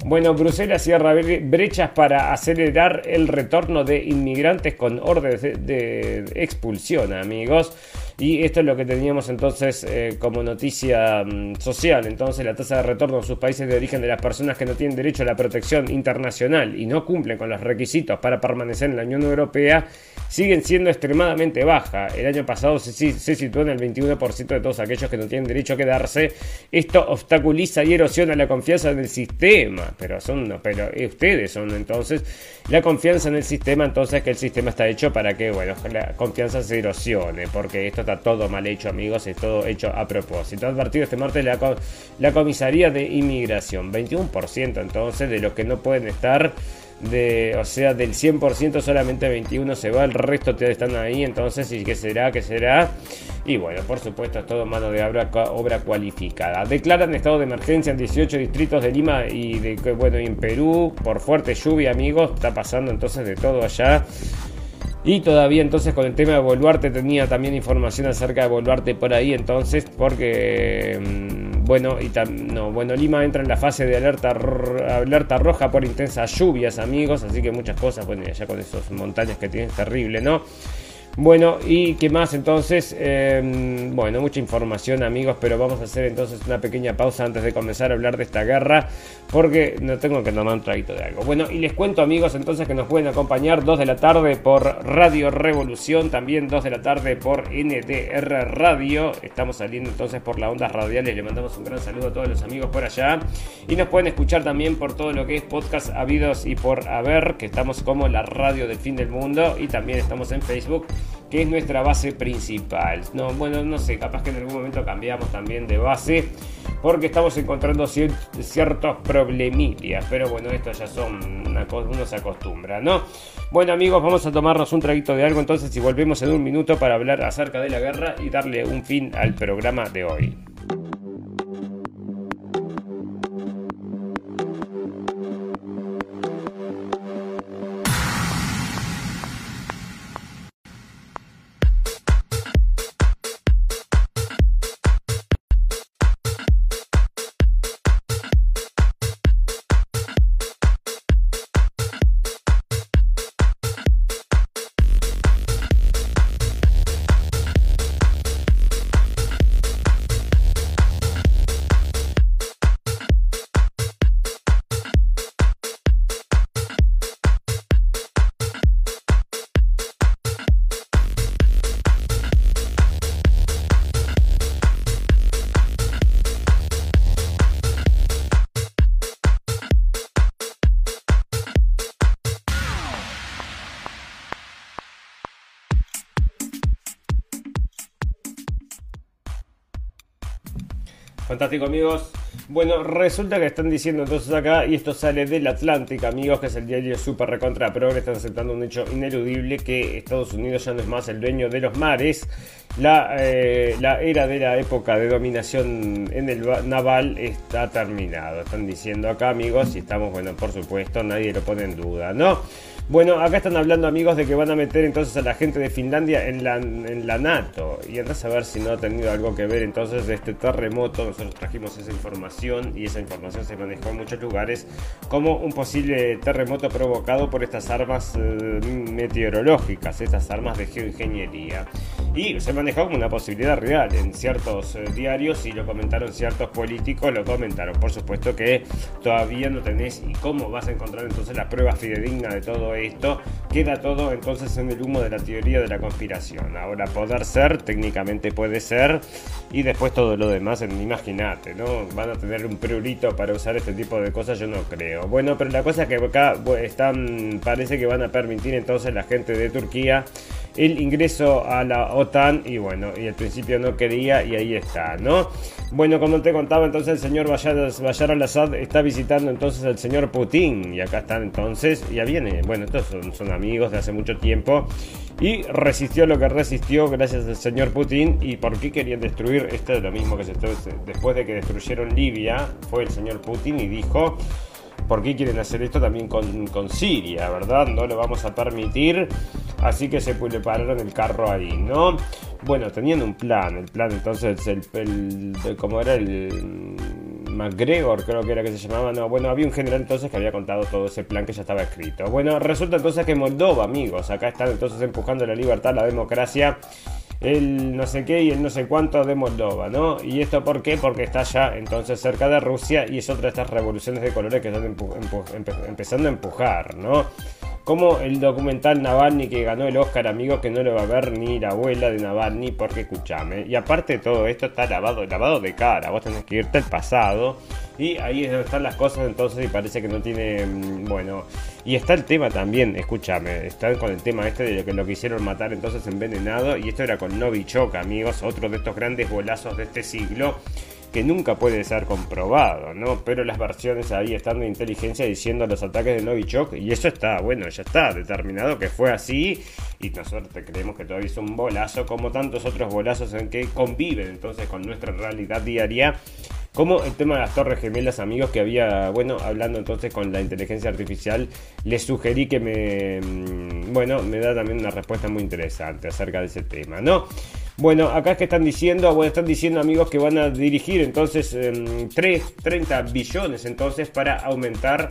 Bueno, Bruselas cierra brechas para acelerar el retorno de inmigrantes con órdenes de, expulsión, amigos. Y esto es lo que teníamos entonces eh, como noticia mm, social. Entonces la tasa de retorno en sus países de origen de las personas que no tienen derecho a la protección internacional y no cumplen con los requisitos para permanecer en la Unión Europea siguen siendo extremadamente baja. El año pasado se, se situó en el 21% de todos aquellos que no tienen derecho a quedarse. Esto obstaculiza y erosiona la confianza en el sistema pero son pero ustedes son entonces la confianza en el sistema, entonces que el sistema está hecho para que, bueno, la confianza se erosione, porque esto está todo mal hecho, amigos, es todo hecho a propósito. Advertido este martes la, comisaría de inmigración, 21% entonces de los que no pueden estar o sea, del 100% solamente 21 se va, el resto están ahí, entonces, ¿y qué será? ¿Qué será? Y bueno, por supuesto, es todo mano de obra, obra cualificada. Declaran estado de emergencia en 18 distritos de Lima y de, bueno, y en Perú por fuerte lluvia, amigos, está pasando entonces de todo allá. Y todavía entonces con el tema de Boluarte tenía también información acerca de Boluarte por ahí entonces porque mm, bueno y no, bueno Lima entra en la fase de alerta alerta roja por intensas lluvias amigos así que muchas cosas bueno ya con esos montañas que tienen terrible no bueno, y qué más entonces, em, bueno, mucha información amigos, pero vamos a hacer entonces una pequeña pausa antes de comenzar a hablar de esta guerra, porque no tengo que tomar un traguito de algo. Bueno, y les cuento amigos entonces que nos pueden acompañar 2 de la tarde por Radio Revolución, también 2 de la tarde por NTR Radio, estamos saliendo entonces por las ondas radiales, le mandamos un gran saludo a todos los amigos por allá, y nos pueden escuchar también por todo lo que es podcast habidos y por haber, que estamos como la radio del fin del mundo, y también estamos en Facebook que es nuestra base principal. No, bueno, no sé, capaz que en algún momento cambiamos también de base porque estamos encontrando ciertos problemillas, pero bueno, esto ya son una uno se acostumbra, ¿no? Bueno amigos, vamos a tomarnos un traguito de algo entonces y volvemos en un minuto para hablar acerca de la guerra y darle un fin al programa de hoy. Fantástico amigos. Bueno, resulta que están diciendo entonces acá, y esto sale del Atlántico, amigos, que es el diario super recontra progre, están aceptando un hecho ineludible que Estados Unidos ya no es más el dueño de los mares. La, eh, la era de la época de dominación en el naval está terminado. Están diciendo acá, amigos, y estamos, bueno, por supuesto, nadie lo pone en duda, ¿no? Bueno, acá están hablando amigos de que van a meter entonces a la gente de Finlandia en la, en la NATO. Y andás a ver si no ha tenido algo que ver entonces de este terremoto. Nosotros trajimos esa información y esa información se manejó en muchos lugares como un posible terremoto provocado por estas armas eh, meteorológicas, estas armas de geoingeniería. Y se manejó como una posibilidad real en ciertos eh, diarios y lo comentaron ciertos políticos, lo comentaron. Por supuesto que todavía no tenés y cómo vas a encontrar entonces la prueba fidedigna de todo esto, queda todo entonces en el humo de la teoría de la conspiración. Ahora, poder ser, técnicamente puede ser, y después todo lo demás, imagínate, ¿no? Van a tener un prurito para usar este tipo de cosas, yo no creo. Bueno, pero la cosa es que acá están, parece que van a permitir entonces la gente de Turquía el ingreso a la OTAN y bueno, y al principio no quería y ahí está, ¿no? Bueno, como te contaba entonces el señor Bashar, al-Assad está visitando entonces al señor Putin y acá están entonces, ya viene, bueno, estos son, amigos de hace mucho tiempo y resistió lo que resistió gracias al señor Putin y por qué querían destruir, esto es lo mismo que se después de que destruyeron Libia, fue el señor Putin y dijo por qué quieren hacer esto también con, Siria, ¿verdad? No lo vamos a permitir, así que se pararon el carro ahí, ¿no? Bueno, tenían un plan, el plan entonces, el, el, como era el McGregor, creo que era que se llamaba, no, bueno, había un general entonces que había contado todo ese plan que ya estaba escrito. Bueno, resulta entonces que Moldova, amigos, acá están entonces empujando la libertad, la democracia el no sé qué y el no sé cuánto de Moldova, ¿no? ¿Y esto por qué? Porque está ya entonces cerca de Rusia y es otra de estas revoluciones de colores que están empezando a empujar, ¿no? Como el documental Navalny que ganó el Oscar, amigo, que no lo va a ver ni la abuela de Navalny, porque escúchame. Y aparte de todo esto está lavado, lavado de cara. Vos tenés que irte al pasado. Y ahí es donde están las cosas entonces y parece que no tiene... Mm, bueno, y está el tema también, escúchame, están con el tema este de que lo quisieron matar entonces envenenado. Y esto era con Novichok, amigos, otro de estos grandes bolazos de este siglo que nunca puede ser comprobado, ¿no? Pero las versiones ahí están de inteligencia diciendo los ataques de Novichok y eso está, bueno, ya está determinado que fue así y nosotros creemos que todavía es un bolazo como tantos otros bolazos en que conviven entonces con nuestra realidad diaria como el tema de las torres gemelas, amigos, que había, bueno, hablando entonces con la inteligencia artificial, les sugerí que me, mm, bueno, me da también una respuesta muy interesante acerca de ese tema, ¿no? Bueno, acá es que están diciendo, bueno, están diciendo amigos que van a dirigir entonces 3, em, 30 billones entonces para aumentar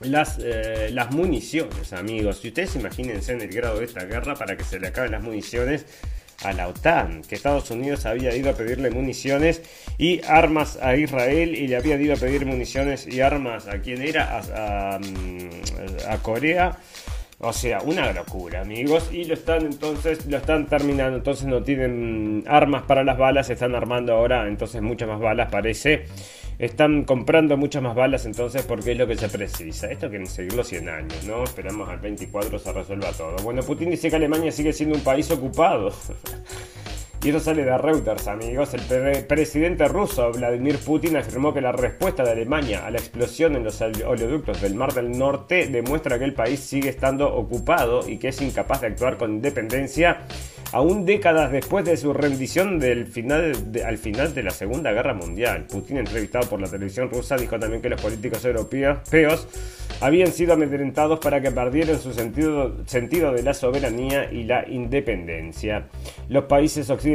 las, eh, las municiones, amigos. Si ustedes imagínense en el grado de esta guerra para que se le acaben las municiones a la OTAN, que Estados Unidos había ido a pedirle municiones y armas a Israel y le había ido a pedir municiones y armas a quien era, a, a mm, Corea o sea, una locura, amigos. Y lo están entonces, lo están terminando. Entonces no tienen armas para las balas, están armando ahora. Entonces muchas más balas parece. están comprando muchas más balas entonces porque es lo que se precisa. Esto quieren seguir los 100 años, ¿no? Esperamos al 24 se resuelva todo. Bueno, Putin dice que Alemania sigue siendo un país ocupado. *laughs* Y esto sale de Reuters, amigos. El presidente ruso Vladimir Putin afirmó que la respuesta de Alemania a la explosión en los oleoductos del Mar del Norte demuestra que el país sigue estando ocupado y que es incapaz de actuar con independencia aún décadas después de su rendición del final al final de la Segunda Guerra Mundial. Putin, entrevistado por la televisión rusa, dijo también que los políticos europeos habían sido amedrentados para que perdieran su sentido, sentido de la soberanía y la independencia. Los países occidentales,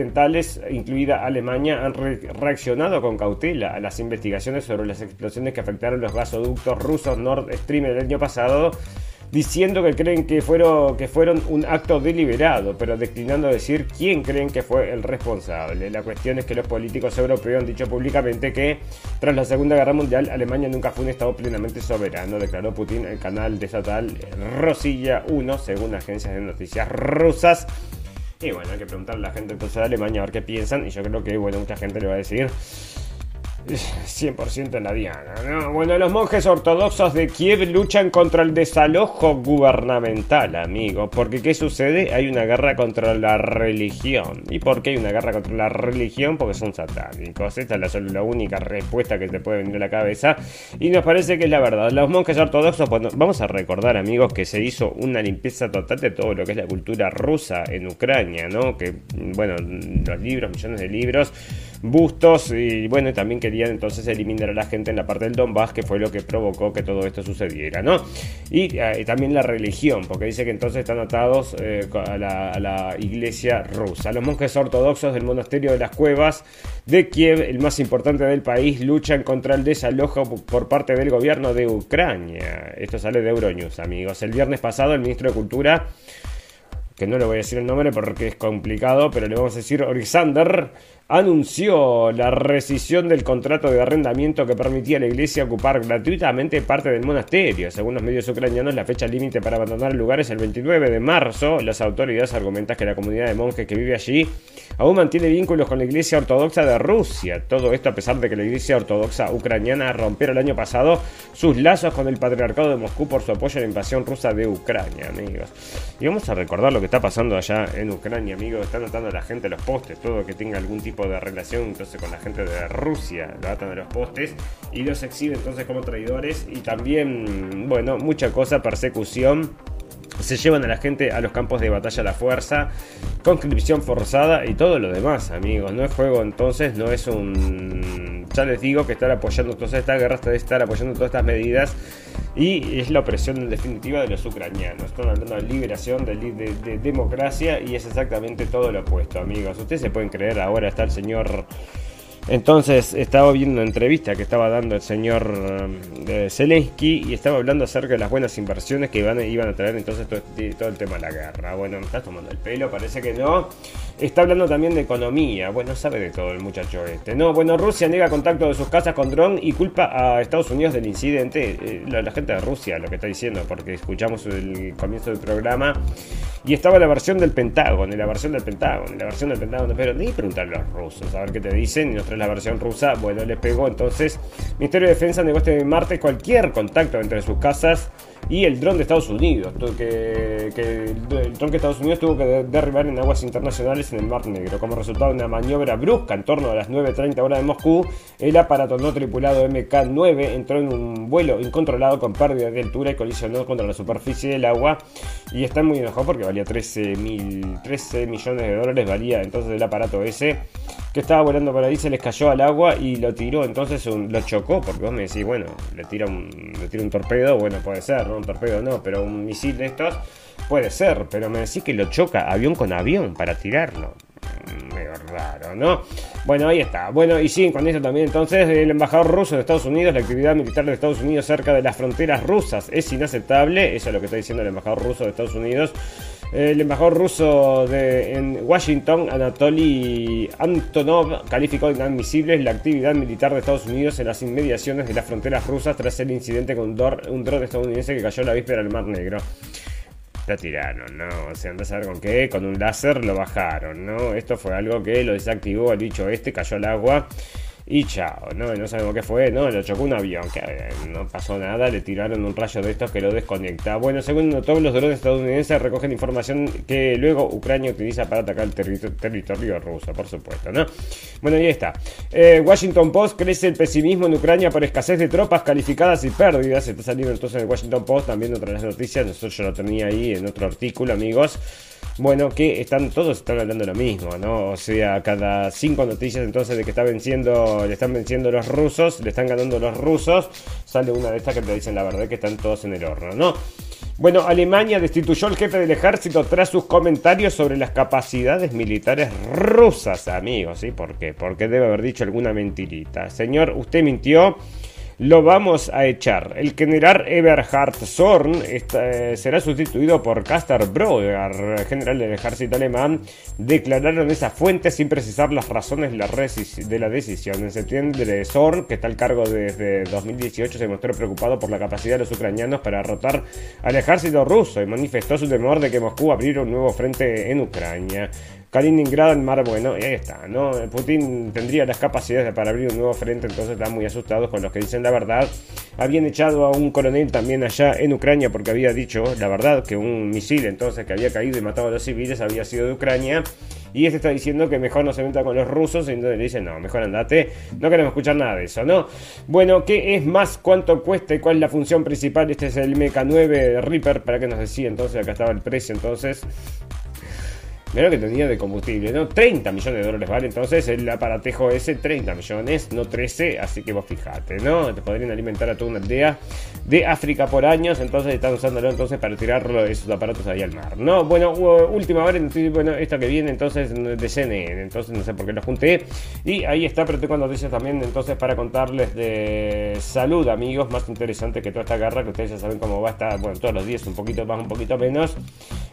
incluida Alemania, han reaccionado con cautela a las investigaciones sobre las explosiones que afectaron los gasoductos rusos Nord Stream el año pasado diciendo que creen que fueron, un acto deliberado, pero declinando decir quién creen que fue el responsable. La cuestión es que los políticos europeos han dicho públicamente que tras la Segunda Guerra Mundial Alemania nunca fue un Estado plenamente soberano, declaró Putin el canal de estatal Rosilla 1, según agencias de noticias rusas. Y bueno, hay que preguntarle a la gente entonces de Alemania a ver qué piensan. Y yo creo que, bueno, mucha gente le va a decir 100% en la diana, ¿no? Bueno, los monjes ortodoxos de Kiev luchan contra el desalojo gubernamental, amigo. Porque ¿qué sucede? Hay una guerra contra la religión. ¿Y por qué hay una guerra contra la religión? Porque son satánicos. Esta es la, la única respuesta que te puede venir a la cabeza. Y nos parece que es la verdad. Los monjes ortodoxos, bueno, vamos a recordar, amigos, que se hizo una limpieza total de todo lo que es la cultura rusa en Ucrania, ¿no? Que, bueno, los libros, millones de libros bustos y bueno, también querían entonces eliminar a la gente en la parte del Donbass, que fue lo que provocó que todo esto sucediera, ¿no? Y, eh, también la religión, porque dice que entonces están atados eh, a, la, iglesia rusa. Los monjes ortodoxos del monasterio de las cuevas de Kiev, el más importante del país, luchan contra el desalojo por parte del gobierno de Ucrania. Esto sale de Euronews, amigos. El viernes pasado el ministro de Cultura que no le voy a decir el nombre porque es complicado, pero le vamos a decir Alexander, anunció la rescisión del contrato de arrendamiento que permitía a la iglesia ocupar gratuitamente parte del monasterio. Según los medios ucranianos, la fecha límite para abandonar el lugar es el 29 de marzo. Las autoridades argumentan que la comunidad de monjes que vive allí aún mantiene vínculos con la iglesia ortodoxa de Rusia. Todo esto a pesar de que la iglesia ortodoxa ucraniana rompiera el año pasado sus lazos con el patriarcado de Moscú por su apoyo a la invasión rusa de Ucrania, amigos. Y vamos a recordar lo que está pasando allá en Ucrania, amigos. Está notando la gente los postes, todo que tenga algún tipo de relación entonces con la gente de Rusia, la atan de los postes y los exhibe entonces como traidores y también, bueno, mucha cosa, persecución se llevan a la gente a los campos de batalla a la fuerza, conscripción forzada y todo lo demás, amigos. No es juego entonces, no es un... Ya les digo que estar apoyando toda esta guerra, estar apoyando todas estas medidas y es la opresión definitiva de los ucranianos. Están hablando de liberación, de, de, democracia y es exactamente todo lo opuesto, amigos. Ustedes se pueden creer, ahora está el señor... Entonces estaba viendo una entrevista que estaba dando el señor eh, Zelensky y estaba hablando acerca de las buenas inversiones que iban, iban a traer entonces todo, todo, el tema de la guerra. Bueno, me estás tomando el pelo, parece que no. Está hablando también de economía. Bueno, sabe de todo el muchacho este. No, bueno, Rusia niega contacto de sus casas con dron y culpa a Estados Unidos del incidente. Eh, la, gente de Rusia lo que está diciendo, porque escuchamos el comienzo del programa y estaba la versión del Pentágono, y la versión del Pentágono, y la versión del Pentágono. Pero ni preguntarle a los rusos a ver qué te dicen. Y nos trae la versión rusa. Bueno, les pegó entonces. Ministerio de Defensa negó este martes cualquier contacto entre sus casas y el dron de Estados Unidos, que, el dron que Estados Unidos tuvo que derribar en aguas internacionales en el Mar Negro. Como resultado de una maniobra brusca en torno a las 9.30 horas de Moscú, el aparato no tripulado MK-9 entró en un vuelo incontrolado con pérdida de altura y colisionó contra la superficie del agua. Y está muy enojado porque valía 13, mil, 13 millones de dólares, valía entonces el aparato ese que estaba volando por ahí, se les cayó al agua y lo tiró, entonces lo chocó, porque vos me decís, bueno, le tira un, le tira un torpedo, bueno, puede ser, ¿no? Un torpedo no, pero un misil de estos puede ser, pero me decís que lo choca avión con avión para tirarlo. Mm, medio raro, ¿no? Bueno, ahí está. Bueno, y sí, con eso también entonces el embajador ruso de Estados Unidos, la actividad militar de Estados Unidos cerca de las fronteras rusas es inaceptable, eso es lo que está diciendo el embajador ruso de Estados Unidos el embajador ruso de, en Washington, Anatoly Antonov, calificó de inadmisible la actividad militar de Estados Unidos en las inmediaciones de las fronteras rusas tras el incidente con un dron estadounidense que cayó la víspera del Mar Negro. Tiraron, ¿no? O sea, andás a ver con qué, con un láser lo bajaron, ¿no? Esto fue algo que lo desactivó el bicho este, cayó al agua y chao, ¿no? No sabemos qué fue, ¿no? Lo chocó un avión, que eh, no pasó nada, le tiraron un rayo de estos que lo desconecta. Bueno, según todos los drones estadounidenses recogen información que luego Ucrania utiliza para atacar el territorio ruso, por supuesto, ¿no? Bueno, ahí está. Eh, Washington Post crece el pesimismo en Ucrania por escasez de tropas calificadas y pérdidas. Está saliendo entonces en el Washington Post también otra de las noticias. Nosotros yo lo tenía ahí en otro artículo, amigos bueno, que están todos están hablando lo mismo, ¿no? O sea, cada cinco noticias entonces de que está venciendo, le están venciendo los rusos, le están ganando los rusos, sale una de estas que te dicen la verdad que están todos en el horno, ¿no? Bueno, Alemania destituyó al jefe del ejército tras sus comentarios sobre las capacidades militares rusas, amigos, ¿sí? ¿Por qué? Porque debe haber dicho alguna mentirita. Señor, usted mintió lo vamos a echar. El general Eberhard Zorn eh, será sustituido por Caster Broder, general del ejército alemán. Declararon esa fuente sin precisar las razones de la decisión. En septiembre, Zorn, que está al cargo desde 2018, se mostró preocupado por la capacidad de los ucranianos para derrotar al ejército ruso y manifestó su temor de que Moscú abriera un nuevo frente en Ucrania. Kaliningrado en Mar Bueno, y ahí está, ¿no? Putin tendría las capacidades para abrir un nuevo frente, entonces están muy asustados con los que dicen la verdad. Habían echado a un coronel también allá en Ucrania porque había dicho la verdad que un misil entonces que había caído y matado a los civiles había sido de Ucrania. Y este está diciendo que mejor no se meta con los rusos. Y entonces le dicen, no, mejor andate. No queremos escuchar nada de eso, ¿no? Bueno, ¿qué es más? ¿Cuánto cuesta? ¿Y cuál es la función principal? Este es el MK9 Reaper. Para que nos decía entonces, acá estaba el precio entonces. Mira lo que tenía de combustible, ¿no? 30 millones de dólares vale entonces el aparatejo ese, 30 millones, no 13, así que vos fijate, ¿no? Te podrían alimentar a toda una aldea de África por años, entonces están usándolo entonces para tirarlo esos aparatos ahí al mar, ¿no? Bueno, última hora, bueno, esta que viene entonces de CNN, entonces no sé por qué lo junté. Y ahí está, pero tengo noticias también entonces para contarles de salud, amigos, más interesante que toda esta guerra, que ustedes ya saben cómo va a estar, bueno, todos los días un poquito más, un poquito menos.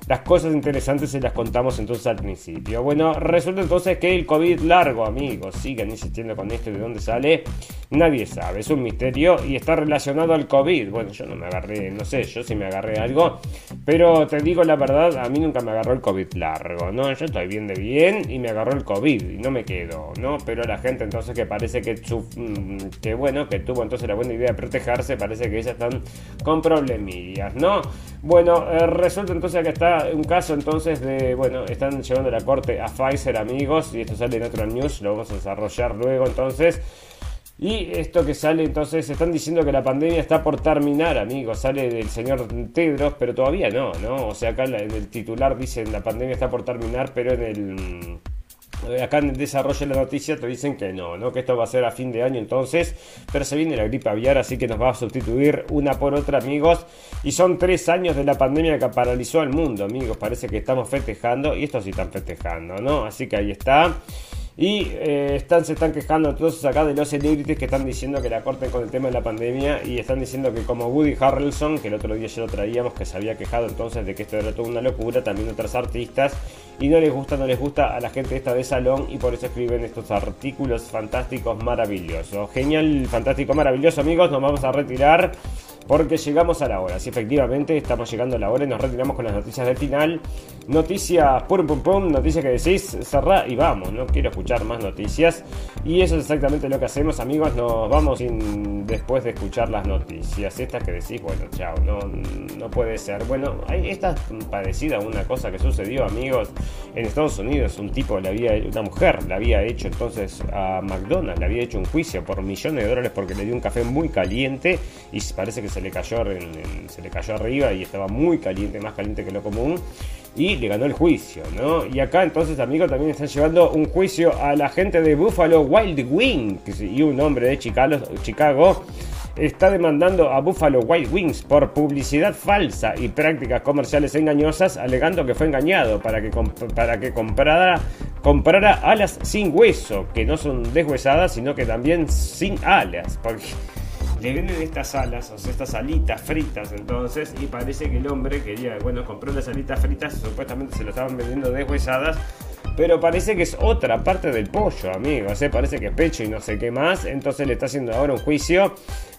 Las cosas interesantes se las contamos entonces al principio. Bueno, resulta entonces que el COVID largo, amigos, siguen insistiendo con esto de dónde sale. Nadie sabe, es un misterio y está relacionado al COVID. Bueno, yo no me agarré, no sé, yo sí me agarré algo, pero te digo la verdad, a mí nunca me agarró el COVID largo, ¿no? Yo estoy bien de bien y me agarró el COVID y no me quedo, ¿no? Pero la gente entonces que parece que, mm, que bueno, que tuvo entonces la buena idea de protegerse, parece que ellas están con problemillas, ¿no? Bueno, eh, resulta entonces que está un caso entonces de, bueno, están llevando la corte a Pfizer amigos y esto sale en otro news, lo vamos a desarrollar luego entonces. Y esto que sale entonces, están diciendo que la pandemia está por terminar, amigos. Sale del señor Tedros, pero todavía no, ¿no? O sea, acá en el titular dicen la pandemia está por terminar, pero en el acá en el desarrollo de la noticia te dicen que no, ¿no? que esto va a ser a fin de año entonces, pero se viene la gripe aviar, así que nos va a sustituir una por otra, amigos. Y son tres años de la pandemia que paralizó al mundo, amigos. Parece que estamos festejando, y estos sí están festejando, ¿no? Así que ahí está. Y eh, están, se están quejando entonces acá de los celebrities que están diciendo que la corten con el tema de la pandemia y están diciendo que como Woody Harrelson, que el otro día ya lo traíamos, que se había quejado entonces de que esto era toda una locura, también otros artistas, y no les gusta, no les gusta a la gente esta de salón y por eso escriben estos artículos fantásticos, maravillosos. Genial, fantástico, maravilloso amigos, nos vamos a retirar porque llegamos a la hora. Sí, efectivamente, estamos llegando a la hora y nos retiramos con las noticias del final. Noticias, pum pum pum, noticias que decís, cerrá y vamos, no quiero escuchar más noticias. Y eso es exactamente lo que hacemos, amigos, nos vamos después de escuchar las noticias. Estas que decís, bueno, chao, no, no puede ser. Bueno, esta parecida a una cosa que sucedió, amigos, en Estados Unidos. Un tipo, le había, una mujer le había hecho entonces a McDonald's, le había hecho un juicio por millones de dólares porque le dio un café muy caliente y parece que se le cayó, se le cayó arriba y estaba muy caliente, más caliente que lo común. Y le ganó el juicio, ¿no? Y acá entonces, amigos, también están llevando un juicio a la gente de Buffalo Wild Wings y un hombre de Chicago, está demandando a Buffalo Wild Wings por publicidad falsa y prácticas comerciales engañosas, alegando que fue engañado para que, para que comprara, comprara alas sin hueso, que no son deshuesadas, sino que también sin alas. Porque le venden estas alas, o sea, estas alitas fritas entonces, y parece que el hombre quería, bueno, compró las alitas fritas, supuestamente se lo estaban vendiendo deshuesadas, pero parece que es otra parte del pollo, amigos, ¿eh? parece que es pecho y no sé qué más, entonces le está haciendo ahora un juicio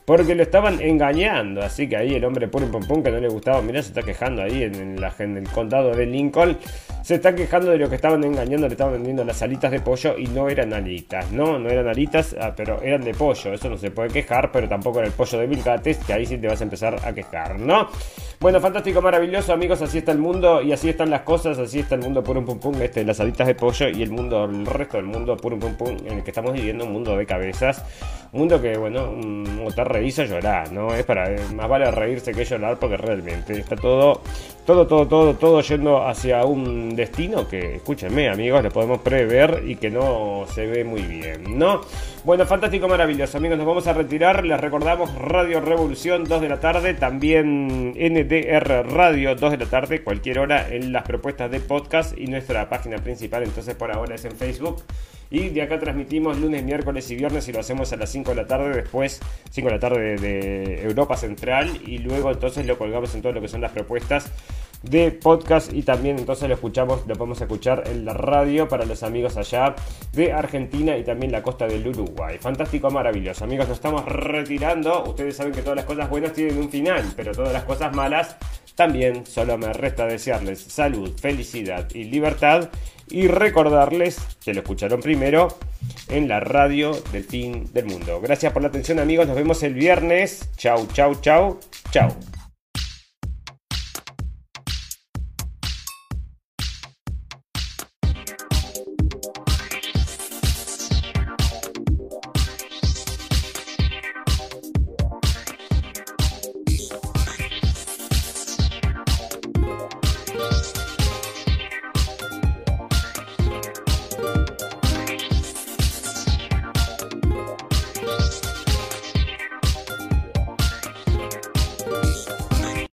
porque lo estaban engañando. Así que ahí el hombre pum pum pum que no le gustaba, mirá, se está quejando ahí en, el condado de Lincoln. Se está quejando de lo que estaban engañando, le estaban vendiendo las alitas de pollo y no eran alitas, ¿no? No eran alitas, ah, pero eran de pollo. Eso no se puede quejar, pero tampoco era el pollo de Vilgates, que ahí sí te vas a empezar a quejar, ¿no? Bueno, fantástico, maravilloso, amigos. Así está el mundo y así están las cosas. Así está el mundo pum pum pum. Este, las alitas de pollo y el mundo, el resto del mundo pum pum pum, en el que estamos viviendo un mundo de cabezas. Un mundo que, bueno, o te reís o llorar, ¿no? Es para, más vale reírse que llorar porque realmente está todo, todo, todo, todo, todo yendo hacia un destino que, escúchenme, amigos, lo podemos prever y que no se ve muy bien, ¿no? Bueno, fantástico, maravilloso, amigos. Nos vamos a retirar. Les recordamos Radio Revolución, 2 de la tarde. También NDR Radio, 2 de la tarde, cualquier hora en las propuestas de podcast. Y nuestra página principal, entonces, por ahora es en Facebook. Y de acá transmitimos lunes, miércoles y viernes y lo hacemos a las 5 de la tarde, después 5 de la tarde de, Europa Central y luego entonces lo colgamos en todo lo que son las propuestas de podcast y también entonces lo escuchamos, lo podemos escuchar en la radio para los amigos allá de Argentina y también la costa del Uruguay. Fantástico, maravilloso. Amigos, nos estamos retirando. Ustedes saben que todas las cosas buenas tienen un final, pero todas las cosas malas también. Solo me resta desearles salud, felicidad y libertad y recordarles que lo escucharon primero en la radio del fin del mundo. Gracias por la atención amigos, nos vemos el viernes. Chau, chau, chau, chau.